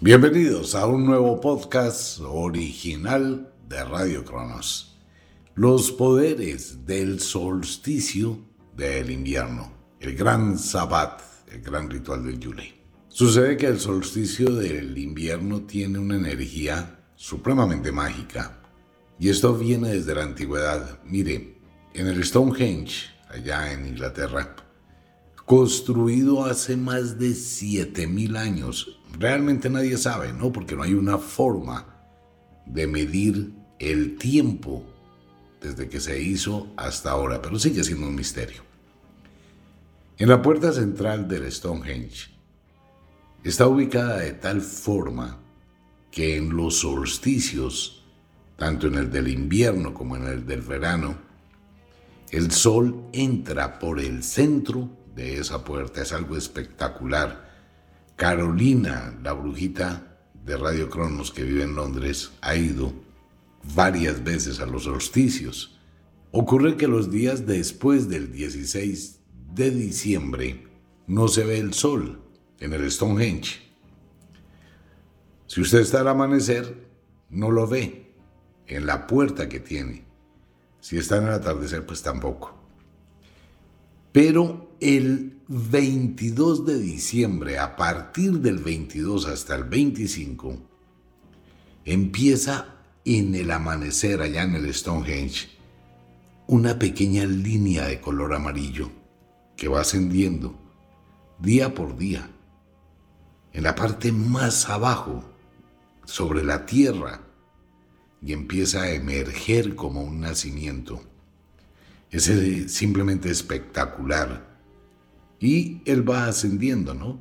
Bienvenidos a un nuevo podcast original de Radio Cronos. Los poderes del solsticio del invierno, el gran sabbat, el gran ritual del Yule. Sucede que el solsticio del invierno tiene una energía supremamente mágica y esto viene desde la antigüedad. Mire, en el Stonehenge, allá en Inglaterra, construido hace más de 7000 años. Realmente nadie sabe, ¿no? Porque no hay una forma de medir el tiempo desde que se hizo hasta ahora, pero sigue siendo un misterio. En la puerta central del Stonehenge está ubicada de tal forma que en los solsticios, tanto en el del invierno como en el del verano, el sol entra por el centro de esa puerta. Es algo espectacular. Carolina, la brujita de Radio Cronos que vive en Londres, ha ido varias veces a los solsticios. Ocurre que los días después del 16 de diciembre no se ve el sol en el Stonehenge. Si usted está al amanecer, no lo ve en la puerta que tiene. Si está en el atardecer, pues tampoco. Pero el 22 de diciembre, a partir del 22 hasta el 25, empieza en el amanecer allá en el Stonehenge una pequeña línea de color amarillo que va ascendiendo día por día. En la parte más abajo, sobre la tierra, y empieza a emerger como un nacimiento. Es simplemente espectacular. Y él va ascendiendo, ¿no?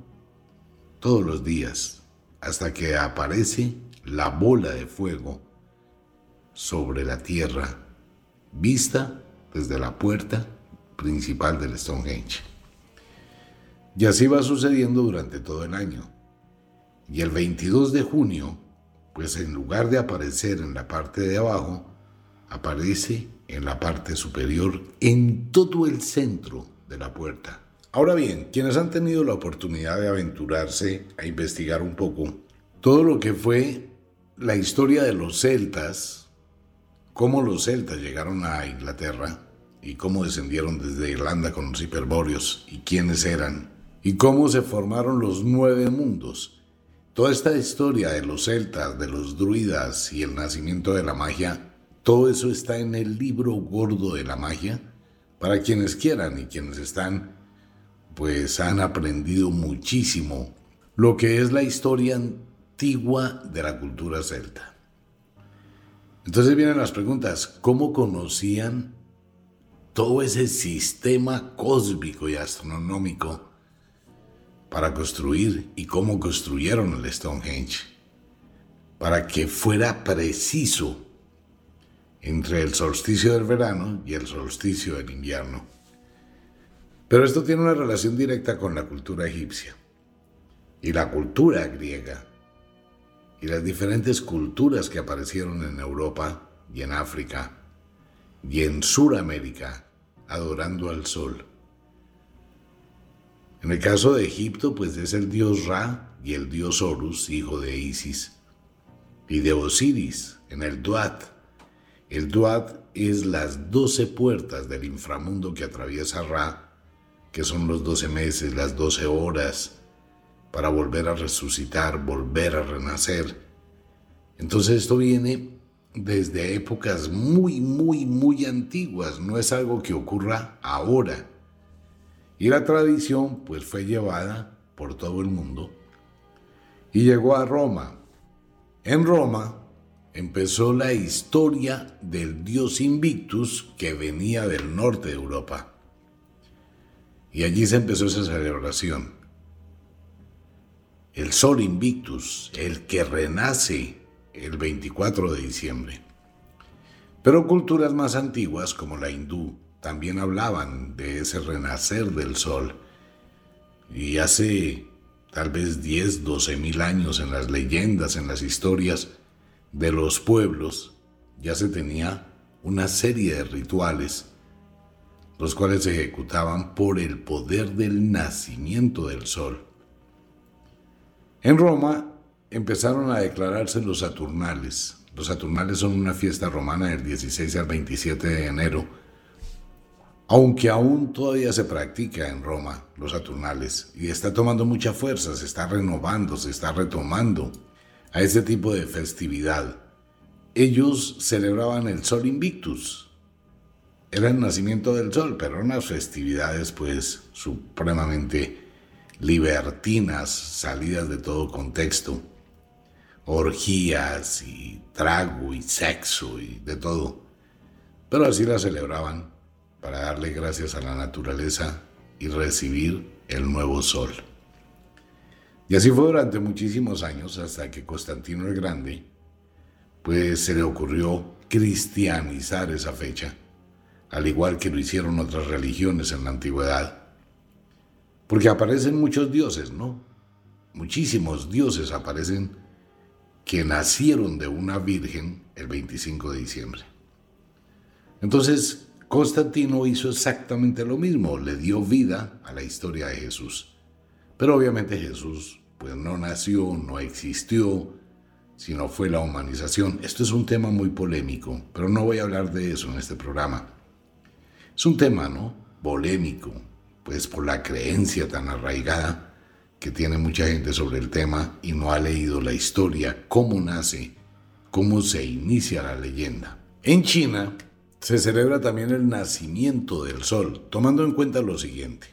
Todos los días, hasta que aparece la bola de fuego sobre la tierra, vista desde la puerta principal del Stonehenge. Y así va sucediendo durante todo el año. Y el 22 de junio, pues en lugar de aparecer en la parte de abajo, aparece en la parte superior, en todo el centro de la puerta. Ahora bien, quienes han tenido la oportunidad de aventurarse a investigar un poco todo lo que fue la historia de los celtas, cómo los celtas llegaron a Inglaterra y cómo descendieron desde Irlanda con los hiperbóreos y quiénes eran, y cómo se formaron los nueve mundos. Toda esta historia de los celtas, de los druidas y el nacimiento de la magia todo eso está en el libro gordo de la magia para quienes quieran y quienes están, pues han aprendido muchísimo lo que es la historia antigua de la cultura celta. Entonces vienen las preguntas, ¿cómo conocían todo ese sistema cósmico y astronómico para construir y cómo construyeron el Stonehenge? Para que fuera preciso entre el solsticio del verano y el solsticio del invierno. Pero esto tiene una relación directa con la cultura egipcia y la cultura griega y las diferentes culturas que aparecieron en Europa y en África y en Suramérica adorando al sol. En el caso de Egipto, pues es el dios Ra y el dios Horus, hijo de Isis, y de Osiris en el Duat, el Duat es las doce puertas del inframundo que atraviesa Ra, que son los doce meses, las doce horas, para volver a resucitar, volver a renacer. Entonces esto viene desde épocas muy, muy, muy antiguas, no es algo que ocurra ahora. Y la tradición pues fue llevada por todo el mundo y llegó a Roma. En Roma empezó la historia del dios Invictus que venía del norte de Europa. Y allí se empezó esa celebración. El sol Invictus, el que renace el 24 de diciembre. Pero culturas más antiguas como la hindú también hablaban de ese renacer del sol. Y hace tal vez 10, 12 mil años en las leyendas, en las historias, de los pueblos ya se tenía una serie de rituales, los cuales se ejecutaban por el poder del nacimiento del sol. En Roma empezaron a declararse los Saturnales. Los Saturnales son una fiesta romana del 16 al 27 de enero, aunque aún todavía se practica en Roma los Saturnales y está tomando mucha fuerza, se está renovando, se está retomando a ese tipo de festividad. Ellos celebraban el Sol Invictus. Era el nacimiento del sol, pero unas festividades pues supremamente libertinas, salidas de todo contexto orgías y trago y sexo y de todo. Pero así la celebraban para darle gracias a la naturaleza y recibir el nuevo sol. Y así fue durante muchísimos años hasta que Constantino el Grande, pues se le ocurrió cristianizar esa fecha, al igual que lo hicieron otras religiones en la antigüedad. Porque aparecen muchos dioses, ¿no? Muchísimos dioses aparecen que nacieron de una virgen el 25 de diciembre. Entonces, Constantino hizo exactamente lo mismo, le dio vida a la historia de Jesús. Pero obviamente Jesús pues no nació, no existió, sino fue la humanización. Esto es un tema muy polémico, pero no voy a hablar de eso en este programa. Es un tema, ¿no? Polémico, pues por la creencia tan arraigada que tiene mucha gente sobre el tema y no ha leído la historia, cómo nace, cómo se inicia la leyenda. En China se celebra también el nacimiento del sol, tomando en cuenta lo siguiente.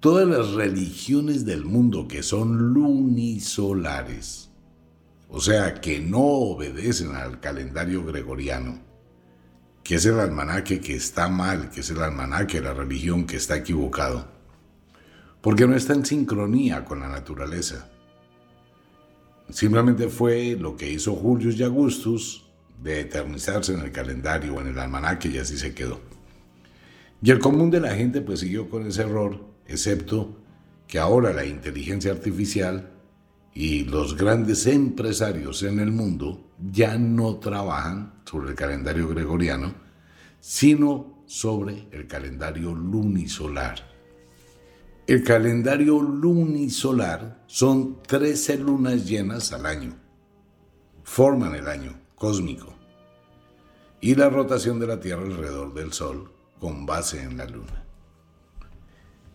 Todas las religiones del mundo que son lunisolares, o sea, que no obedecen al calendario gregoriano, que es el almanaque que está mal, que es el almanaque la religión que está equivocado, porque no está en sincronía con la naturaleza. Simplemente fue lo que hizo Julius y Augustus de eternizarse en el calendario o en el almanaque y así se quedó. Y el común de la gente pues siguió con ese error, excepto que ahora la inteligencia artificial y los grandes empresarios en el mundo ya no trabajan sobre el calendario gregoriano, sino sobre el calendario lunisolar. El calendario lunisolar son 13 lunas llenas al año. Forman el año cósmico. Y la rotación de la Tierra alrededor del Sol con base en la luna.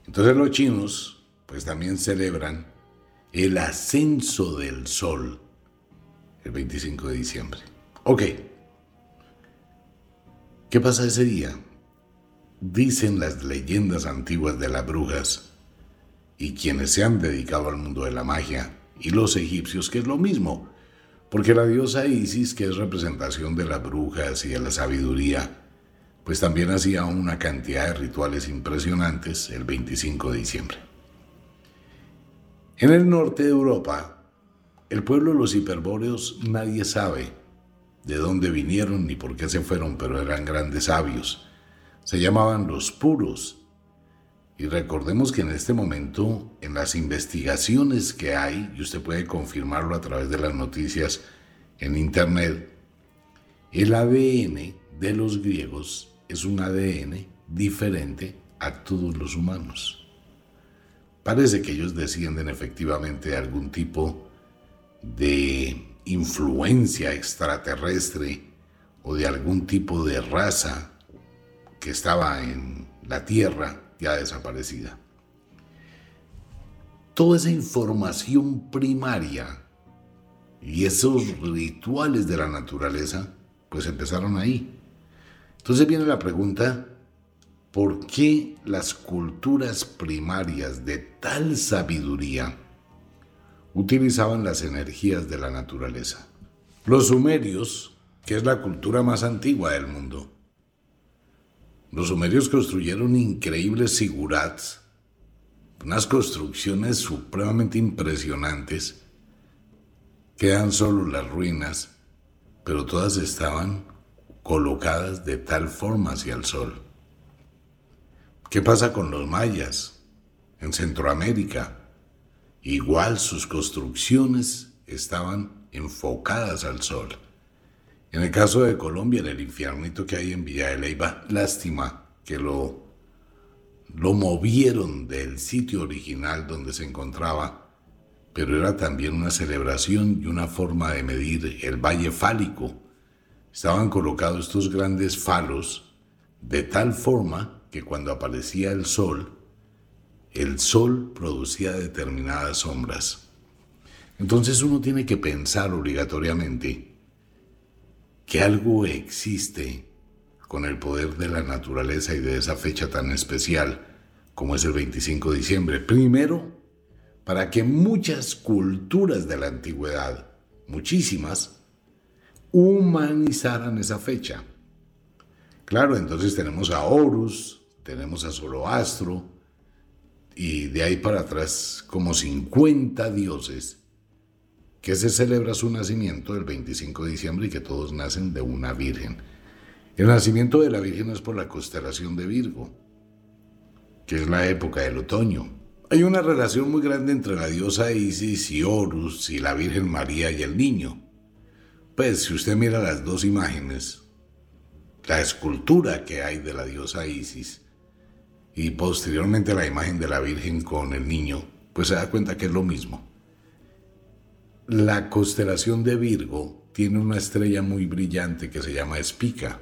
Entonces los chinos pues también celebran el ascenso del Sol el 25 de diciembre. Ok. ¿Qué pasa ese día? Dicen las leyendas antiguas de las brujas y quienes se han dedicado al mundo de la magia, y los egipcios, que es lo mismo, porque la diosa Isis, que es representación de las brujas y de la sabiduría, pues también hacía una cantidad de rituales impresionantes el 25 de diciembre. En el norte de Europa, el pueblo de los hiperbóreos nadie sabe de dónde vinieron ni por qué se fueron, pero eran grandes sabios. Se llamaban los puros y recordemos que en este momento, en las investigaciones que hay, y usted puede confirmarlo a través de las noticias en Internet, el ADN de los griegos es un ADN diferente a todos los humanos. Parece que ellos descienden efectivamente de algún tipo de influencia extraterrestre o de algún tipo de raza que estaba en la Tierra ya desaparecida. Toda esa información primaria y esos rituales de la naturaleza, pues empezaron ahí. Entonces viene la pregunta, ¿por qué las culturas primarias de tal sabiduría utilizaban las energías de la naturaleza? Los sumerios, que es la cultura más antigua del mundo, los sumerios construyeron increíbles sigurats, unas construcciones supremamente impresionantes. Quedan solo las ruinas, pero todas estaban colocadas de tal forma hacia el sol. ¿Qué pasa con los mayas en Centroamérica? Igual sus construcciones estaban enfocadas al sol. En el caso de Colombia, en el infiernito que hay en Villa de Leyva, lástima que lo, lo movieron del sitio original donde se encontraba, pero era también una celebración y una forma de medir el valle fálico. Estaban colocados estos grandes falos de tal forma que cuando aparecía el sol, el sol producía determinadas sombras. Entonces uno tiene que pensar obligatoriamente que algo existe con el poder de la naturaleza y de esa fecha tan especial como es el 25 de diciembre. Primero, para que muchas culturas de la antigüedad, muchísimas, humanizaran esa fecha. Claro, entonces tenemos a Horus, tenemos a Zoroastro, y de ahí para atrás como 50 dioses que se celebra su nacimiento el 25 de diciembre y que todos nacen de una virgen. El nacimiento de la virgen es por la constelación de Virgo, que es la época del otoño. Hay una relación muy grande entre la diosa Isis y Horus y la Virgen María y el niño. Pues si usted mira las dos imágenes, la escultura que hay de la diosa Isis y posteriormente la imagen de la Virgen con el niño, pues se da cuenta que es lo mismo. La constelación de Virgo tiene una estrella muy brillante que se llama Espica.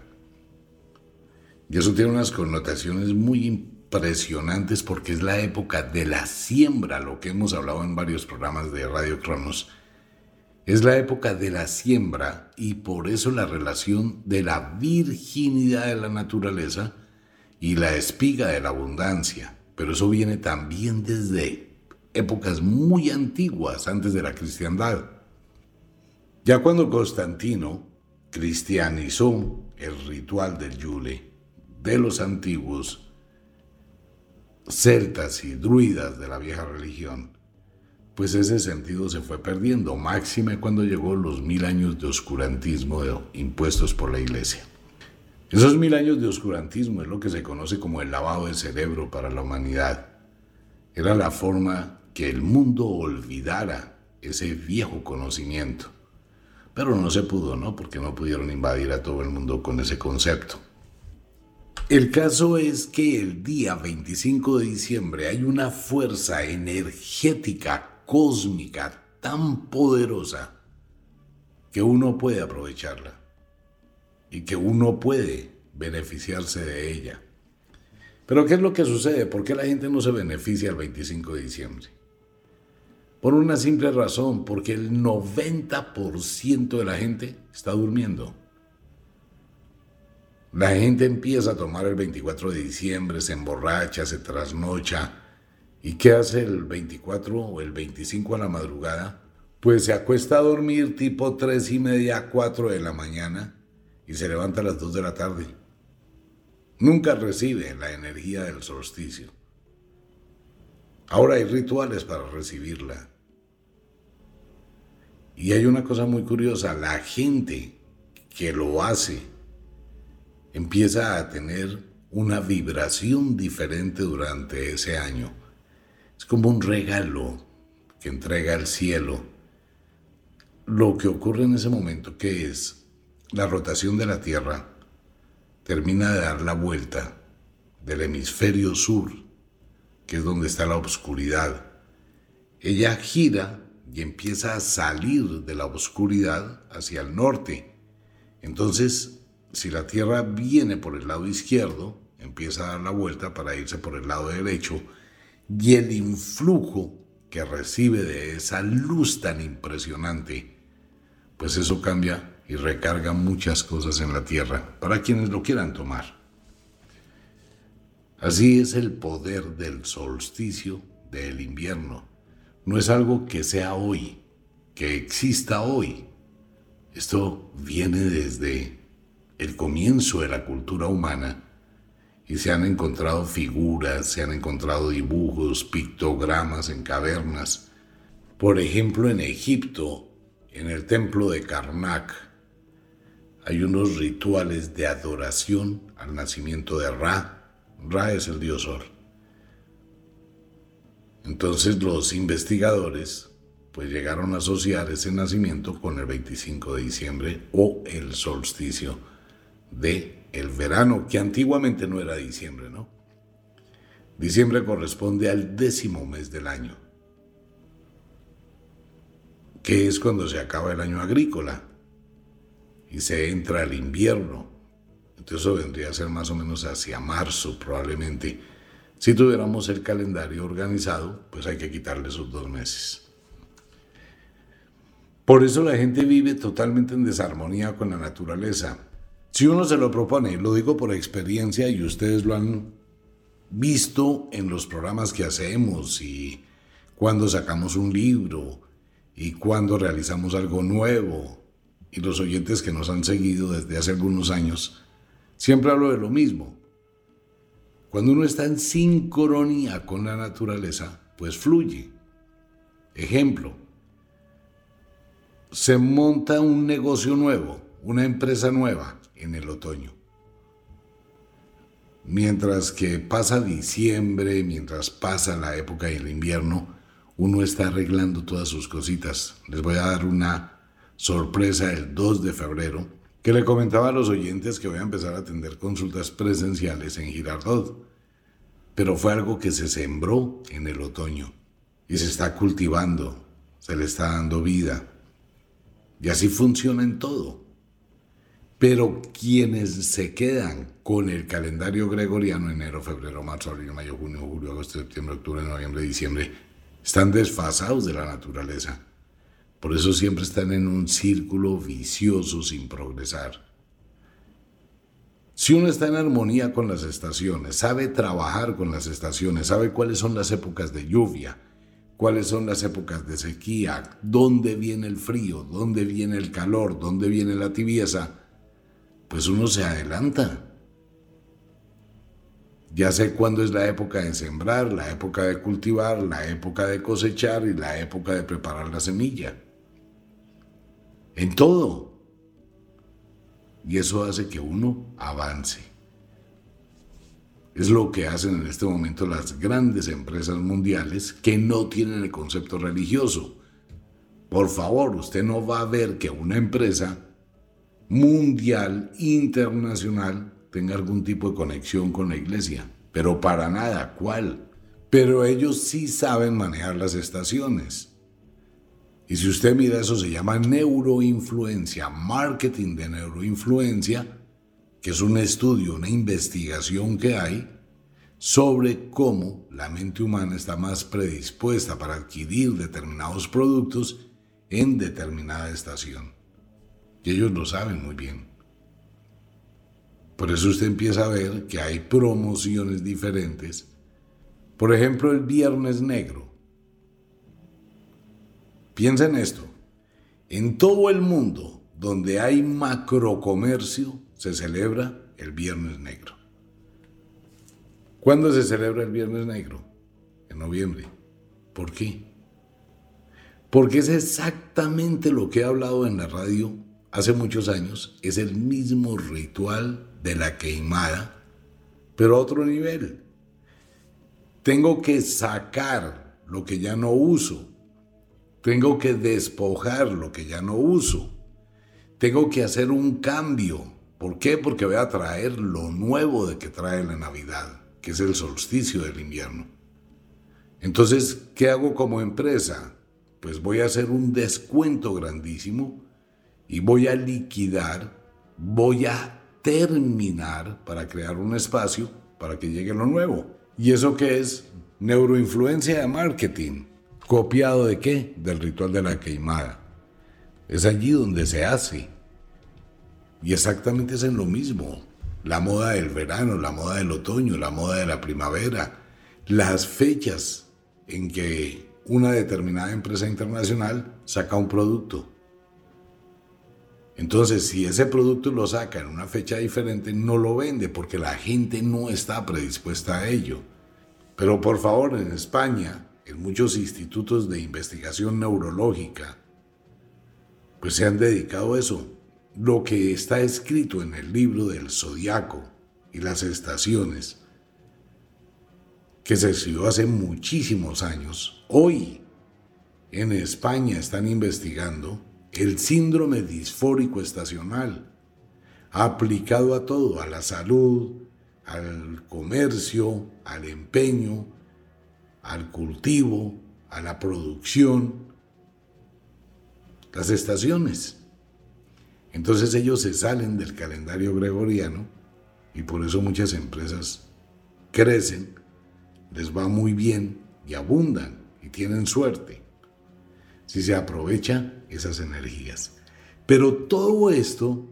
Y eso tiene unas connotaciones muy impresionantes porque es la época de la siembra, lo que hemos hablado en varios programas de Radio Cronos. Es la época de la siembra y por eso la relación de la virginidad de la naturaleza y la espiga de la abundancia. Pero eso viene también desde épocas muy antiguas, antes de la cristiandad. Ya cuando Constantino cristianizó el ritual del Yule, de los antiguos celtas y druidas de la vieja religión, pues ese sentido se fue perdiendo, máxime cuando llegó los mil años de oscurantismo impuestos por la iglesia. Esos mil años de oscurantismo es lo que se conoce como el lavado de cerebro para la humanidad. Era la forma que el mundo olvidara ese viejo conocimiento. Pero no se pudo, ¿no? Porque no pudieron invadir a todo el mundo con ese concepto. El caso es que el día 25 de diciembre hay una fuerza energética cósmica tan poderosa que uno puede aprovecharla y que uno puede beneficiarse de ella. Pero ¿qué es lo que sucede? ¿Por qué la gente no se beneficia el 25 de diciembre? Por una simple razón, porque el 90% de la gente está durmiendo. La gente empieza a tomar el 24 de diciembre, se emborracha, se trasnocha. ¿Y qué hace el 24 o el 25 a la madrugada? Pues se acuesta a dormir tipo 3 y media, 4 de la mañana y se levanta a las 2 de la tarde. Nunca recibe la energía del solsticio. Ahora hay rituales para recibirla. Y hay una cosa muy curiosa, la gente que lo hace empieza a tener una vibración diferente durante ese año. Es como un regalo que entrega el cielo. Lo que ocurre en ese momento, que es la rotación de la Tierra, termina de dar la vuelta del hemisferio sur, que es donde está la oscuridad. Ella gira y empieza a salir de la oscuridad hacia el norte. Entonces si la Tierra viene por el lado izquierdo, empieza a dar la vuelta para irse por el lado derecho y el influjo que recibe de esa luz tan impresionante, pues eso cambia y recarga muchas cosas en la Tierra para quienes lo quieran tomar. Así es el poder del solsticio del invierno. No es algo que sea hoy, que exista hoy. Esto viene desde el comienzo de la cultura humana y se han encontrado figuras, se han encontrado dibujos, pictogramas en cavernas. Por ejemplo, en Egipto, en el templo de Karnak, hay unos rituales de adoración al nacimiento de Ra. Ra es el dios Sol. Entonces los investigadores pues llegaron a asociar ese nacimiento con el 25 de diciembre o el solsticio de el verano, que antiguamente no era diciembre, ¿no? Diciembre corresponde al décimo mes del año. que es cuando se acaba el año agrícola y se entra el invierno. Entonces eso vendría a ser más o menos hacia marzo probablemente. Si tuviéramos el calendario organizado, pues hay que quitarle esos dos meses. Por eso la gente vive totalmente en desarmonía con la naturaleza. Si uno se lo propone, lo digo por experiencia y ustedes lo han visto en los programas que hacemos y cuando sacamos un libro y cuando realizamos algo nuevo y los oyentes que nos han seguido desde hace algunos años, siempre hablo de lo mismo. Cuando uno está en sincronía con la naturaleza, pues fluye. Ejemplo, se monta un negocio nuevo, una empresa nueva en el otoño. Mientras que pasa diciembre, mientras pasa la época del invierno, uno está arreglando todas sus cositas. Les voy a dar una sorpresa el 2 de febrero, que le comentaba a los oyentes que voy a empezar a atender consultas presenciales en Girardot. Pero fue algo que se sembró en el otoño y se está cultivando, se le está dando vida. Y así funciona en todo. Pero quienes se quedan con el calendario gregoriano, enero, febrero, marzo, abril, mayo, junio, julio, agosto, septiembre, octubre, noviembre, diciembre, están desfasados de la naturaleza. Por eso siempre están en un círculo vicioso sin progresar. Si uno está en armonía con las estaciones, sabe trabajar con las estaciones, sabe cuáles son las épocas de lluvia, cuáles son las épocas de sequía, dónde viene el frío, dónde viene el calor, dónde viene la tibieza, pues uno se adelanta. Ya sé cuándo es la época de sembrar, la época de cultivar, la época de cosechar y la época de preparar la semilla. En todo. Y eso hace que uno avance. Es lo que hacen en este momento las grandes empresas mundiales que no tienen el concepto religioso. Por favor, usted no va a ver que una empresa mundial, internacional, tenga algún tipo de conexión con la iglesia. Pero para nada, ¿cuál? Pero ellos sí saben manejar las estaciones. Y si usted mira eso, se llama neuroinfluencia, marketing de neuroinfluencia, que es un estudio, una investigación que hay sobre cómo la mente humana está más predispuesta para adquirir determinados productos en determinada estación. Y ellos lo saben muy bien. Por eso usted empieza a ver que hay promociones diferentes. Por ejemplo, el Viernes Negro. Piensa en esto. En todo el mundo donde hay macrocomercio se celebra el Viernes Negro. ¿Cuándo se celebra el Viernes Negro? En noviembre. ¿Por qué? Porque es exactamente lo que he hablado en la radio hace muchos años, es el mismo ritual de la queimada, pero a otro nivel. Tengo que sacar lo que ya no uso. Tengo que despojar lo que ya no uso. Tengo que hacer un cambio. ¿Por qué? Porque voy a traer lo nuevo de que trae la Navidad, que es el solsticio del invierno. Entonces, ¿qué hago como empresa? Pues voy a hacer un descuento grandísimo y voy a liquidar, voy a terminar para crear un espacio para que llegue lo nuevo. ¿Y eso qué es? Neuroinfluencia de marketing. ¿Copiado de qué? Del ritual de la queimada. Es allí donde se hace. Y exactamente es en lo mismo. La moda del verano, la moda del otoño, la moda de la primavera, las fechas en que una determinada empresa internacional saca un producto entonces, si ese producto lo saca en una fecha diferente, no lo vende porque la gente no está predispuesta a ello. Pero por favor, en España, en muchos institutos de investigación neurológica, pues se han dedicado a eso. Lo que está escrito en el libro del zodiaco y las estaciones, que se escribió hace muchísimos años, hoy en España están investigando el síndrome disfórico estacional, aplicado a todo, a la salud, al comercio, al empeño, al cultivo, a la producción. las estaciones. Entonces ellos se salen del calendario gregoriano y por eso muchas empresas crecen, les va muy bien y abundan y tienen suerte si se aprovechan esas energías. Pero todo esto,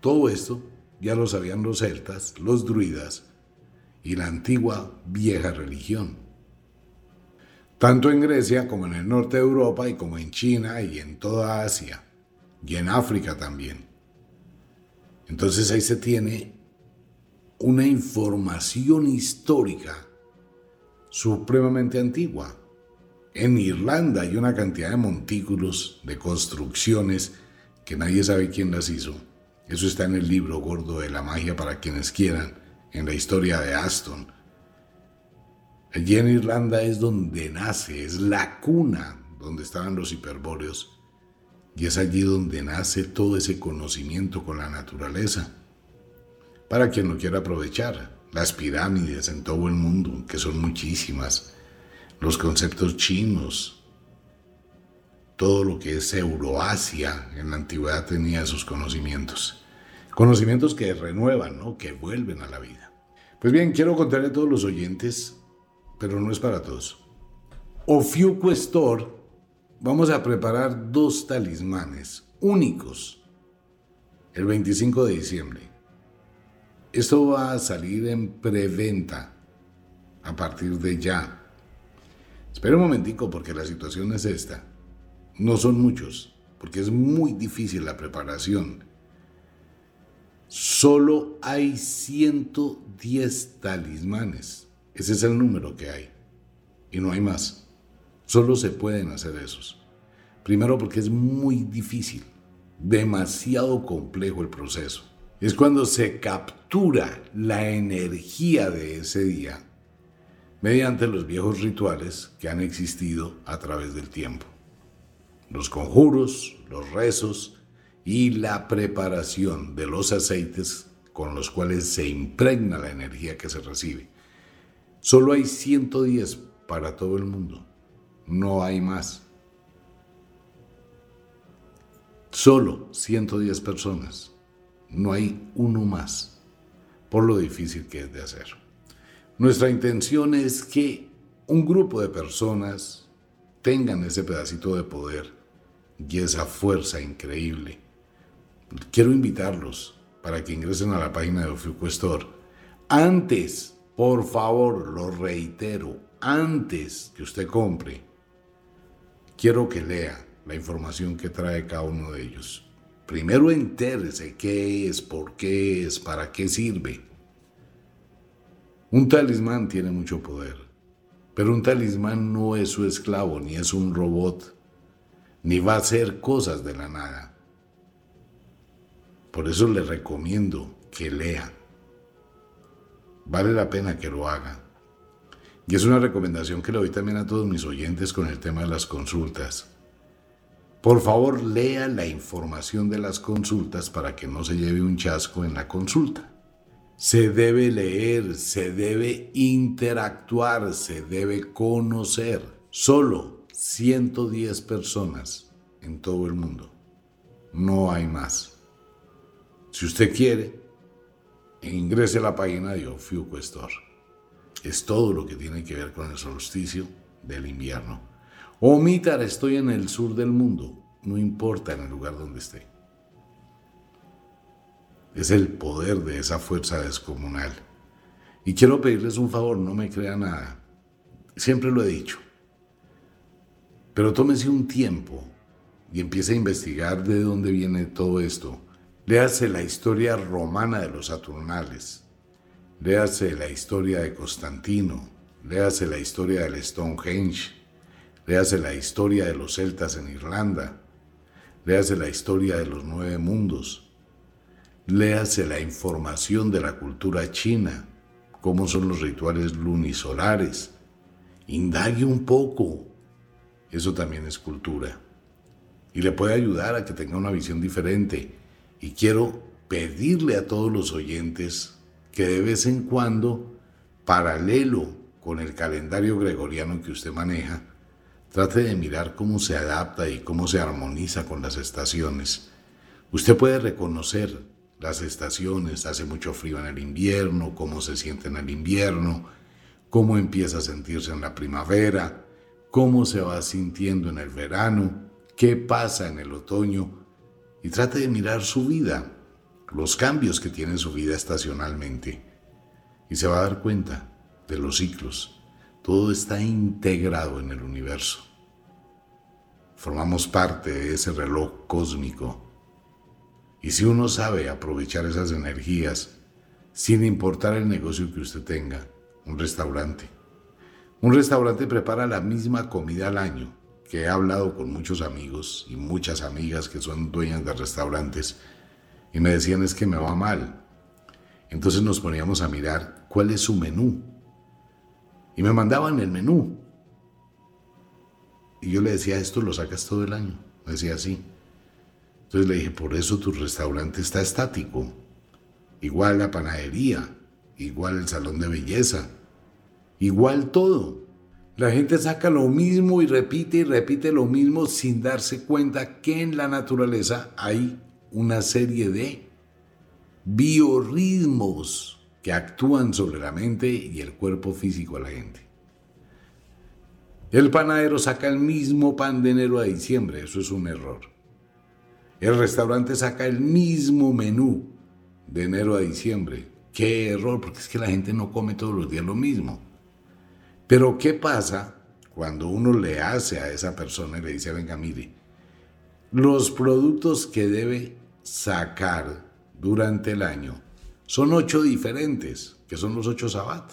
todo esto ya lo sabían los celtas, los druidas y la antigua vieja religión. Tanto en Grecia como en el norte de Europa y como en China y en toda Asia y en África también. Entonces ahí se tiene una información histórica supremamente antigua. En Irlanda hay una cantidad de montículos, de construcciones, que nadie sabe quién las hizo. Eso está en el libro gordo de la magia para quienes quieran, en la historia de Aston. Allí en Irlanda es donde nace, es la cuna donde estaban los hiperbóreos. Y es allí donde nace todo ese conocimiento con la naturaleza. Para quien lo quiera aprovechar, las pirámides en todo el mundo, que son muchísimas los conceptos chinos, todo lo que es Euroasia en la antigüedad tenía sus conocimientos. Conocimientos que renuevan, ¿no? que vuelven a la vida. Pues bien, quiero contarle a todos los oyentes, pero no es para todos. Ofiuco vamos a preparar dos talismanes únicos el 25 de diciembre. Esto va a salir en preventa a partir de ya. Espera un momentico porque la situación es esta. No son muchos, porque es muy difícil la preparación. Solo hay 110 talismanes. Ese es el número que hay. Y no hay más. Solo se pueden hacer esos. Primero porque es muy difícil, demasiado complejo el proceso. Es cuando se captura la energía de ese día mediante los viejos rituales que han existido a través del tiempo. Los conjuros, los rezos y la preparación de los aceites con los cuales se impregna la energía que se recibe. Solo hay 110 para todo el mundo, no hay más. Solo 110 personas, no hay uno más, por lo difícil que es de hacer. Nuestra intención es que un grupo de personas tengan ese pedacito de poder y esa fuerza increíble. Quiero invitarlos para que ingresen a la página de Ofiuco Antes, por favor, lo reitero, antes que usted compre, quiero que lea la información que trae cada uno de ellos. Primero entérese qué es, por qué es, para qué sirve. Un talismán tiene mucho poder, pero un talismán no es su esclavo, ni es un robot, ni va a hacer cosas de la nada. Por eso le recomiendo que lea. Vale la pena que lo haga. Y es una recomendación que le doy también a todos mis oyentes con el tema de las consultas. Por favor, lea la información de las consultas para que no se lleve un chasco en la consulta. Se debe leer, se debe interactuar, se debe conocer. Solo 110 personas en todo el mundo. No hay más. Si usted quiere, ingrese a la página de Ofiuco Es todo lo que tiene que ver con el solsticio del invierno. Omitar, estoy en el sur del mundo. No importa en el lugar donde esté es el poder de esa fuerza descomunal. Y quiero pedirles un favor, no me crean nada. Siempre lo he dicho. Pero tómese un tiempo y empiece a investigar de dónde viene todo esto. Léase la historia romana de los Saturnales. Léase la historia de Constantino. Léase la historia del Stonehenge. Léase la historia de los celtas en Irlanda. Léase la historia de los nueve mundos Léase la información de la cultura china, cómo son los rituales lunisolares. Indague un poco. Eso también es cultura. Y le puede ayudar a que tenga una visión diferente. Y quiero pedirle a todos los oyentes que de vez en cuando, paralelo con el calendario gregoriano que usted maneja, Trate de mirar cómo se adapta y cómo se armoniza con las estaciones. Usted puede reconocer las estaciones, hace mucho frío en el invierno, cómo se siente en el invierno, cómo empieza a sentirse en la primavera, cómo se va sintiendo en el verano, qué pasa en el otoño y trate de mirar su vida, los cambios que tiene su vida estacionalmente y se va a dar cuenta de los ciclos. Todo está integrado en el universo. Formamos parte de ese reloj cósmico. Y si uno sabe aprovechar esas energías, sin importar el negocio que usted tenga, un restaurante. Un restaurante prepara la misma comida al año, que he hablado con muchos amigos y muchas amigas que son dueñas de restaurantes y me decían es que me va mal. Entonces nos poníamos a mirar cuál es su menú. Y me mandaban el menú. Y yo le decía, esto lo sacas todo el año. Me decía así. Entonces le dije, por eso tu restaurante está estático. Igual la panadería, igual el salón de belleza, igual todo. La gente saca lo mismo y repite y repite lo mismo sin darse cuenta que en la naturaleza hay una serie de biorritmos que actúan sobre la mente y el cuerpo físico de la gente. El panadero saca el mismo pan de enero a diciembre, eso es un error. El restaurante saca el mismo menú de enero a diciembre. Qué error, porque es que la gente no come todos los días lo mismo. Pero ¿qué pasa cuando uno le hace a esa persona y le dice, venga, mire, los productos que debe sacar durante el año son ocho diferentes, que son los ocho sabat.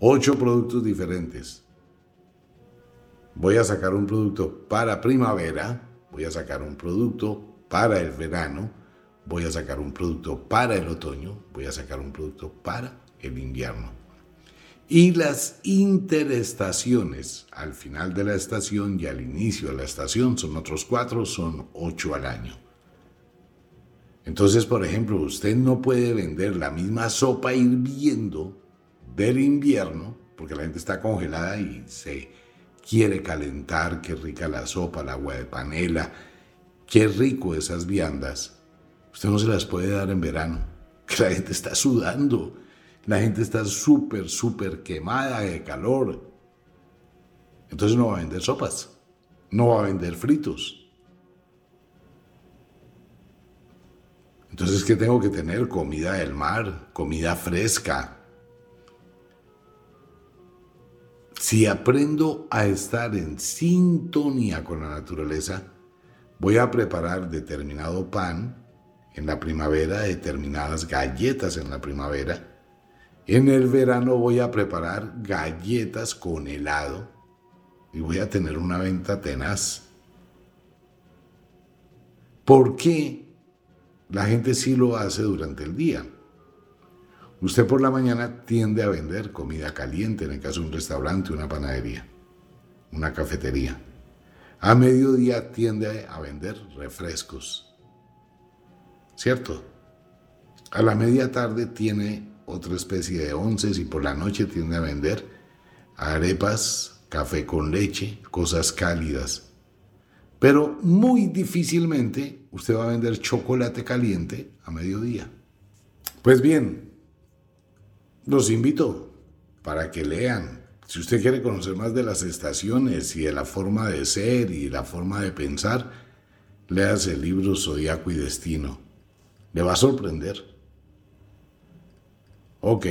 Ocho productos diferentes. Voy a sacar un producto para primavera, voy a sacar un producto para el verano, voy a sacar un producto para el otoño, voy a sacar un producto para el invierno. Y las interestaciones, al final de la estación y al inicio de la estación, son otros cuatro, son ocho al año. Entonces, por ejemplo, usted no puede vender la misma sopa hirviendo del invierno, porque la gente está congelada y se quiere calentar, qué rica la sopa, la agua de panela, qué rico esas viandas. Usted no se las puede dar en verano, que la gente está sudando, la gente está súper, súper quemada de calor. Entonces no va a vender sopas, no va a vender fritos, Entonces, ¿qué tengo que tener? Comida del mar, comida fresca. Si aprendo a estar en sintonía con la naturaleza, voy a preparar determinado pan en la primavera, determinadas galletas en la primavera. En el verano voy a preparar galletas con helado y voy a tener una venta tenaz. ¿Por qué? La gente sí lo hace durante el día. Usted por la mañana tiende a vender comida caliente, en el caso de un restaurante, una panadería, una cafetería. A mediodía tiende a vender refrescos. ¿Cierto? A la media tarde tiene otra especie de onces y por la noche tiende a vender arepas, café con leche, cosas cálidas. Pero muy difícilmente usted va a vender chocolate caliente a mediodía. Pues bien, los invito para que lean. Si usted quiere conocer más de las estaciones y de la forma de ser y la forma de pensar, léase el libro Zodíaco y Destino. Le va a sorprender. Ok,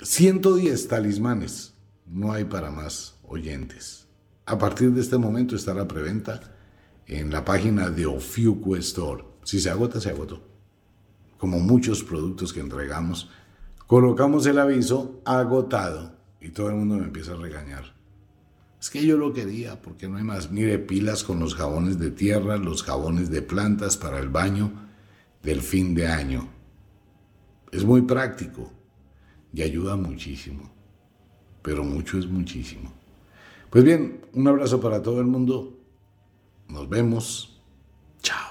110 talismanes. No hay para más oyentes. A partir de este momento está la preventa en la página de Ofiuco Store. Si se agota, se agotó. Como muchos productos que entregamos, colocamos el aviso agotado y todo el mundo me empieza a regañar. Es que yo lo quería porque no hay más. Mire, pilas con los jabones de tierra, los jabones de plantas para el baño del fin de año. Es muy práctico y ayuda muchísimo. Pero mucho es muchísimo. Pues bien, un abrazo para todo el mundo. Nos vemos. Chao.